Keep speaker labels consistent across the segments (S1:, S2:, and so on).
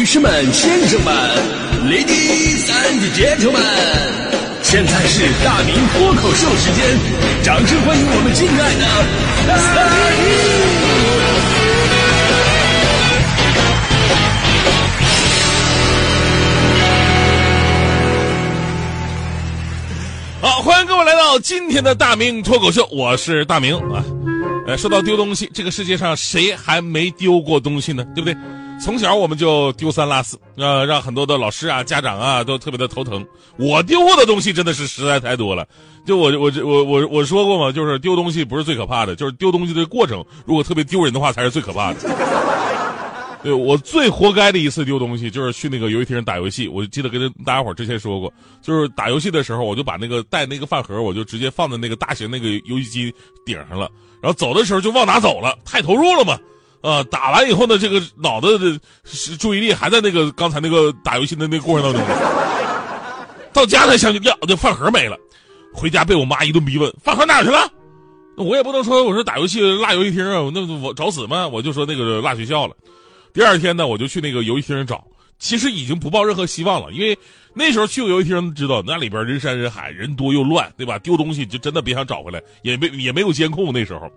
S1: 女士们、先生们，Ladies and Gentlemen，现在是大明脱口秀时间，掌声欢迎我们敬爱的大
S2: 明！好，欢迎各位来到今天的大明脱口秀，我是大明啊。呃，说到丢东西，这个世界上谁还没丢过东西呢？对不对？从小我们就丢三落四，呃，让很多的老师啊、家长啊都特别的头疼。我丢过的东西真的是实在太多了。就我我我我我说过嘛，就是丢东西不是最可怕的，就是丢东西的过程，如果特别丢人的话，才是最可怕的。对我最活该的一次丢东西，就是去那个游戏厅打游戏。我记得跟大家伙之前说过，就是打游戏的时候，我就把那个带那个饭盒，我就直接放在那个大型那个游戏机顶上了，然后走的时候就忘拿走了，太投入了嘛。啊！打完以后呢，这个脑子的注意力还在那个刚才那个打游戏的那个过程当中。到家才想起呀，这饭盒没了。回家被我妈一顿逼问：“饭盒哪去了？”我也不能说我说打游戏落游戏厅啊，那我找死吗？我就说那个落学校了。第二天呢，我就去那个游戏厅找，其实已经不抱任何希望了，因为那时候去过游戏厅，知道那里边人山人海，人多又乱，对吧？丢东西就真的别想找回来，也没也没有监控那时候。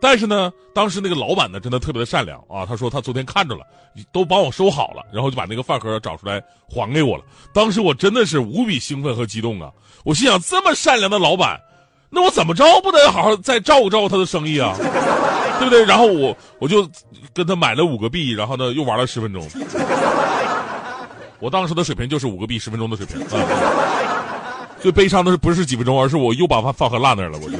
S2: 但是呢，当时那个老板呢，真的特别的善良啊。他说他昨天看着了，都帮我收好了，然后就把那个饭盒找出来还给我了。当时我真的是无比兴奋和激动啊！我心想，这么善良的老板，那我怎么着不得好好再照顾照顾他的生意啊？对不对？然后我我就跟他买了五个币，然后呢又玩了十分钟。我当时的水平就是五个币十分钟的水平啊。最悲伤的是不是几分钟，而是我又把饭饭盒落那儿了，我就。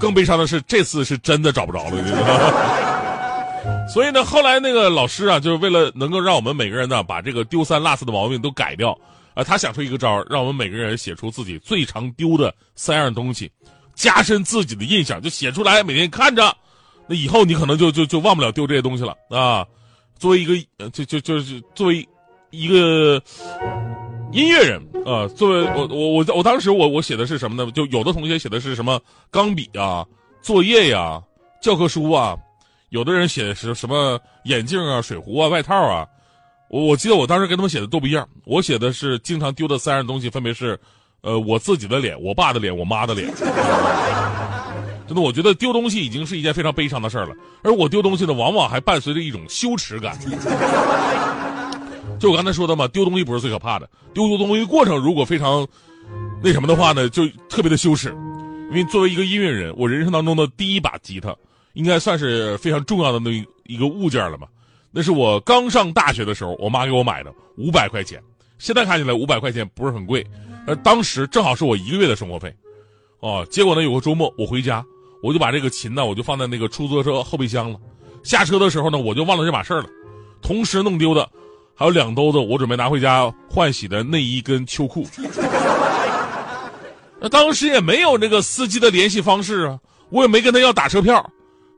S2: 更悲伤的是，这次是真的找不着了。所以呢，后来那个老师啊，就是为了能够让我们每个人呢，把这个丢三落四的毛病都改掉，啊，他想出一个招让我们每个人写出自己最常丢的三样东西，加深自己的印象，就写出来，每天看着，那以后你可能就就就忘不了丢这些东西了啊。作为一个，就就就是作为一个。音乐人啊，作为我我我我当时我我写的是什么呢？就有的同学写的是什么钢笔啊、作业呀、教科书啊，有的人写的是什么眼镜啊、水壶啊、外套啊。我我记得我当时跟他们写的都不一样，我写的是经常丢的三样东西，分别是，呃，我自己的脸、我爸的脸、我妈的脸。真的，我觉得丢东西已经是一件非常悲伤的事儿了，而我丢东西呢，往往还伴随着一种羞耻感。就我刚才说的嘛，丢东西不是最可怕的，丢丢东西过程如果非常那什么的话呢，就特别的羞耻。因为作为一个音乐人，我人生当中的第一把吉他，应该算是非常重要的那一个物件了嘛。那是我刚上大学的时候，我妈给我买的，五百块钱。现在看起来五百块钱不是很贵，而当时正好是我一个月的生活费。哦，结果呢，有个周末我回家，我就把这个琴呢，我就放在那个出租车后备箱了。下车的时候呢，我就忘了这码事了。同时弄丢的。还有两兜子，我准备拿回家换洗的内衣跟秋裤。那当时也没有那个司机的联系方式啊，我也没跟他要打车票，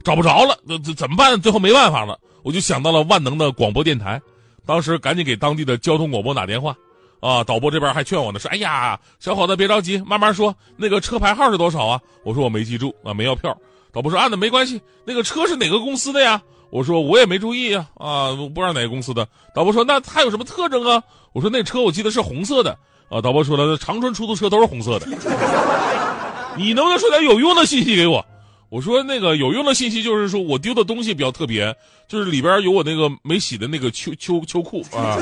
S2: 找不着了，那怎么办？最后没办法了，我就想到了万能的广播电台，当时赶紧给当地的交通广播打电话，啊，导播这边还劝我呢，说：“哎呀，小伙子别着急，慢慢说，那个车牌号是多少啊？”我说我没记住啊，没要票。导播说：“啊，那没关系，那个车是哪个公司的呀？”我说我也没注意啊啊，我不知道哪个公司的。导播说那它有什么特征啊？我说那车我记得是红色的啊。导播说了，长春出租车都是红色的。你能不能说点有用的信息给我？我说那个有用的信息就是说我丢的东西比较特别，就是里边有我那个没洗的那个秋秋秋裤啊。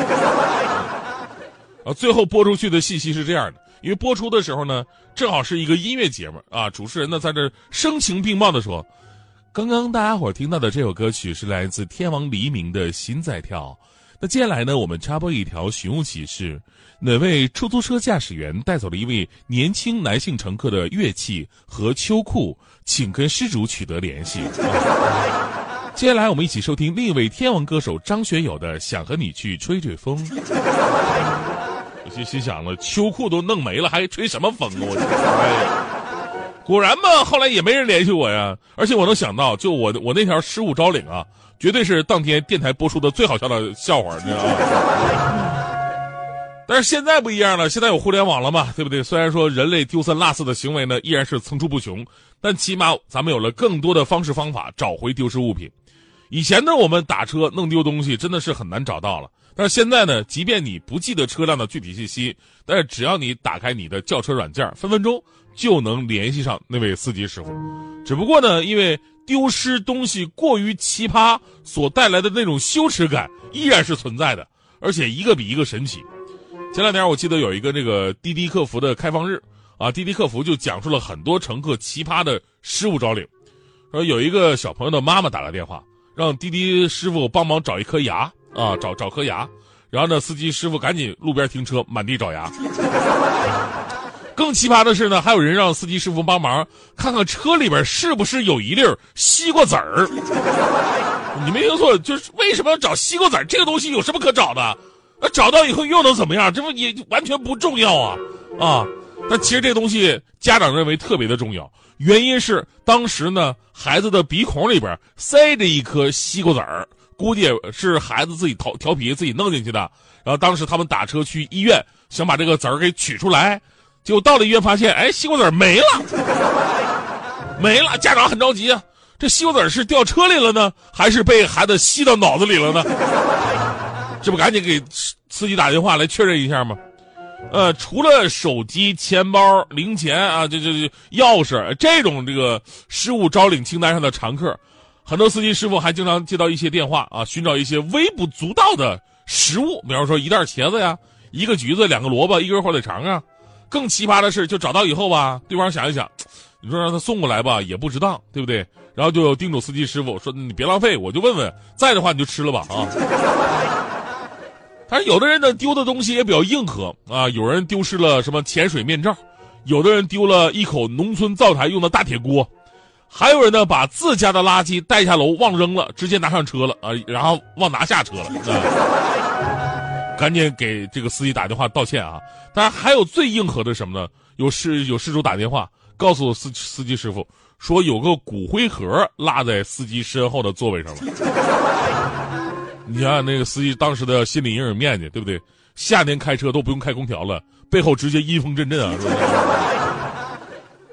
S2: 啊，最后播出去的信息是这样的，因为播出的时候呢，正好是一个音乐节目啊，主持人呢在这声情并茂的说。刚刚大家伙听到的这首歌曲是来自天王黎明的《心在跳》。那接下来呢，我们插播一条寻物启事：哪位出租车驾驶员带走了一位年轻男性乘客的乐器和秋裤？请跟失主取得联系。接下来我们一起收听另一位天王歌手张学友的《想和你去吹吹风》。我就心想了，秋裤都弄没了，还吹什么风啊？我。果然嘛，后来也没人联系我呀。而且我能想到，就我我那条失物招领啊，绝对是当天电台播出的最好笑的笑话，你知道吗？但是现在不一样了，现在有互联网了嘛，对不对？虽然说人类丢三落四的行为呢依然是层出不穷，但起码咱们有了更多的方式方法找回丢失物品。以前呢，我们打车弄丢东西真的是很难找到了。但是现在呢，即便你不记得车辆的具体信息，但是只要你打开你的叫车软件，分分钟就能联系上那位司机师傅。只不过呢，因为丢失东西过于奇葩，所带来的那种羞耻感依然是存在的，而且一个比一个神奇。前两天我记得有一个那个滴滴客服的开放日啊，滴滴客服就讲述了很多乘客奇葩的失物招领。说有一个小朋友的妈妈打来电话，让滴滴师傅帮忙找一颗牙啊，找找颗牙。然后呢，司机师傅赶紧路边停车，满地找牙。更奇葩的是呢，还有人让司机师傅帮忙看看车里边是不是有一粒西瓜籽儿。你没听错，就是为什么要找西瓜籽儿？这个东西有什么可找的？那找到以后又能怎么样？这不也完全不重要啊啊！但其实这东西家长认为特别的重要，原因是当时呢孩子的鼻孔里边塞着一颗西瓜籽儿，估计是孩子自己调调皮自己弄进去的。然后当时他们打车去医院，想把这个籽儿给取出来，结果到了医院发现，哎，西瓜籽没了，没了！家长很着急啊，这西瓜籽是掉车里了呢，还是被孩子吸到脑子里了呢？这不赶紧给司机打电话来确认一下吗？呃，除了手机、钱包、零钱啊，这这这钥匙这种这个失物招领清单上的常客，很多司机师傅还经常接到一些电话啊，寻找一些微不足道的食物，比方说一袋茄子呀、一个橘子、两个萝卜、一根火腿肠啊。更奇葩的是，就找到以后吧，对方想一想，你说让他送过来吧，也不值当，对不对？然后就叮嘱司机师傅说：“你别浪费，我就问问，在的话你就吃了吧啊。”但是有的人呢丢的东西也比较硬核啊，有人丢失了什么潜水面罩，有的人丢了一口农村灶台用的大铁锅，还有人呢把自家的垃圾带下楼忘扔了，直接拿上车了啊，然后忘拿下车了，啊、赶紧给这个司机打电话道歉啊！当然还有最硬核的什么呢？有事有事主打电话告诉司司机师傅说有个骨灰盒落在司机身后的座位上了。你想想那个司机当时的心理阴影面积，对不对？夏天开车都不用开空调了，背后直接阴风阵阵啊！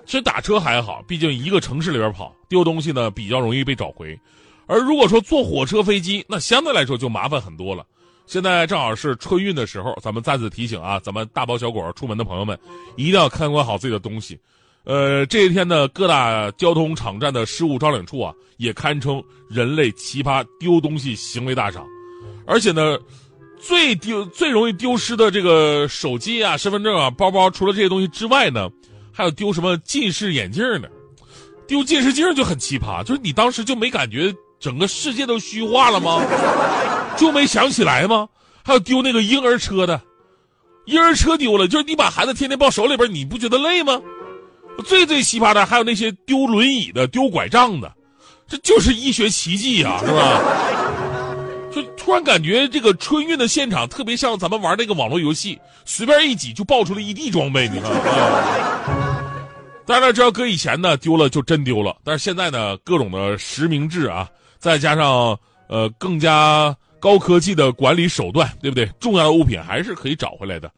S2: 其实打车还好，毕竟一个城市里边跑，丢东西呢比较容易被找回。而如果说坐火车、飞机，那相对来说就麻烦很多了。现在正好是春运的时候，咱们再次提醒啊，咱们大包小裹出门的朋友们，一定要看管好自己的东西。呃，这一天呢，各大交通场站的失物招领处啊，也堪称人类奇葩丢东西行为大赏。而且呢，最丢最容易丢失的这个手机啊、身份证啊、包包，除了这些东西之外呢，还有丢什么近视眼镜呢？丢近视镜就很奇葩，就是你当时就没感觉整个世界都虚化了吗？就没想起来吗？还有丢那个婴儿车的，婴儿车丢了，就是你把孩子天天抱手里边，你不觉得累吗？最最奇葩的还有那些丢轮椅的、丢拐杖的，这就是医学奇迹啊，是吧？就突然感觉这个春运的现场特别像咱们玩那个网络游戏，随便一挤就爆出了一地装备，你看。当然，这要搁以前呢，丢了就真丢了。但是现在呢，各种的实名制啊，再加上呃更加高科技的管理手段，对不对？重要的物品还是可以找回来的。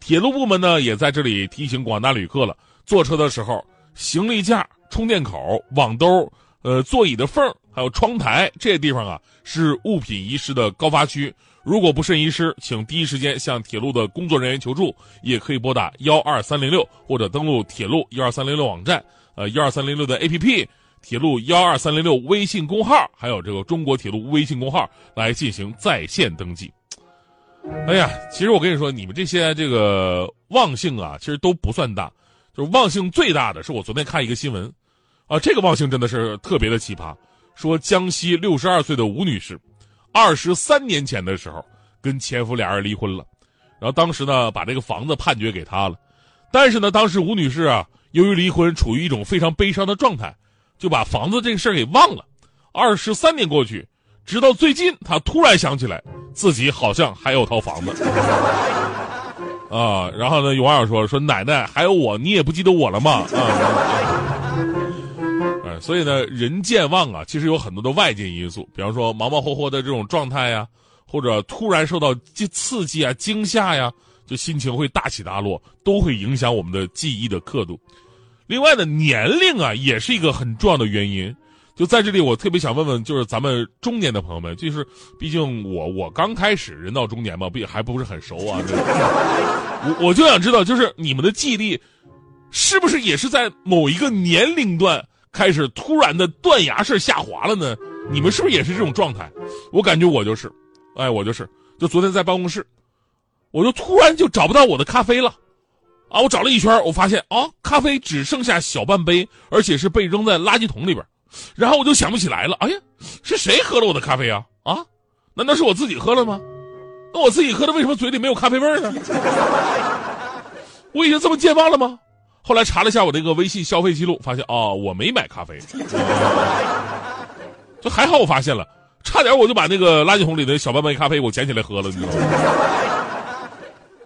S2: 铁路部门呢，也在这里提醒广大旅客了。坐车的时候，行李架、充电口、网兜、呃座椅的缝还有窗台这些地方啊，是物品遗失的高发区。如果不慎遗失，请第一时间向铁路的工作人员求助，也可以拨打幺二三零六或者登录铁路幺二三零六网站，呃幺二三零六的 APP，铁路幺二三零六微信公号，还有这个中国铁路微信公号来进行在线登记。哎呀，其实我跟你说，你们这些这个忘性啊，其实都不算大。就是忘性最大的是我昨天看一个新闻，啊，这个忘性真的是特别的奇葩。说江西六十二岁的吴女士，二十三年前的时候跟前夫俩人离婚了，然后当时呢把这个房子判决给他了，但是呢当时吴女士啊由于离婚处于一种非常悲伤的状态，就把房子这个事儿给忘了。二十三年过去，直到最近他突然想起来自己好像还有套房子。啊，然后呢？有网友说说奶奶还有我，你也不记得我了吗？啊，所以呢，人健忘啊，其实有很多的外界因素，比方说忙忙活活的这种状态呀，或者突然受到刺激啊、惊吓呀，就心情会大起大落，都会影响我们的记忆的刻度。另外呢，年龄啊，也是一个很重要的原因。就在这里，我特别想问问，就是咱们中年的朋友们，就是毕竟我我刚开始人到中年嘛，毕还不是很熟啊。我我就想知道，就是你们的记忆力，是不是也是在某一个年龄段开始突然的断崖式下滑了呢？你们是不是也是这种状态？我感觉我就是，哎，我就是，就昨天在办公室，我就突然就找不到我的咖啡了。啊！我找了一圈，我发现啊，咖啡只剩下小半杯，而且是被扔在垃圾桶里边。然后我就想不起来了。哎呀，是谁喝了我的咖啡啊？啊？难道是我自己喝了吗？那我自己喝的为什么嘴里没有咖啡味呢？我已经这么健忘了吗？后来查了一下我这个微信消费记录，发现啊，我没买咖啡。就还好我发现了，差点我就把那个垃圾桶里的小半杯咖啡我捡起来喝了，你知道吗？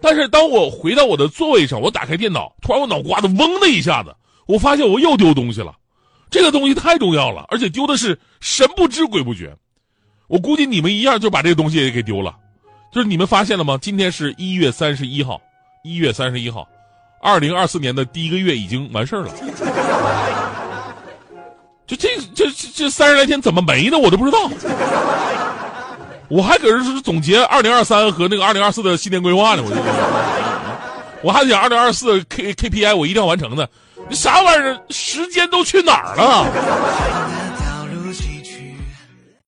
S2: 但是当我回到我的座位上，我打开电脑，突然我脑瓜子嗡的一下子，我发现我又丢东西了。这个东西太重要了，而且丢的是神不知鬼不觉。我估计你们一样就把这个东西也给丢了。就是你们发现了吗？今天是一月三十一号，一月三十一号，二零二四年的第一个月已经完事儿了。就这这这三十来天怎么没的，我都不知道。我还搁这是总结二零二三和那个二零二四的新年规划呢，我就，我还想二零二四 K K P I 我一定要完成的，你啥玩意儿？时间都去哪儿了？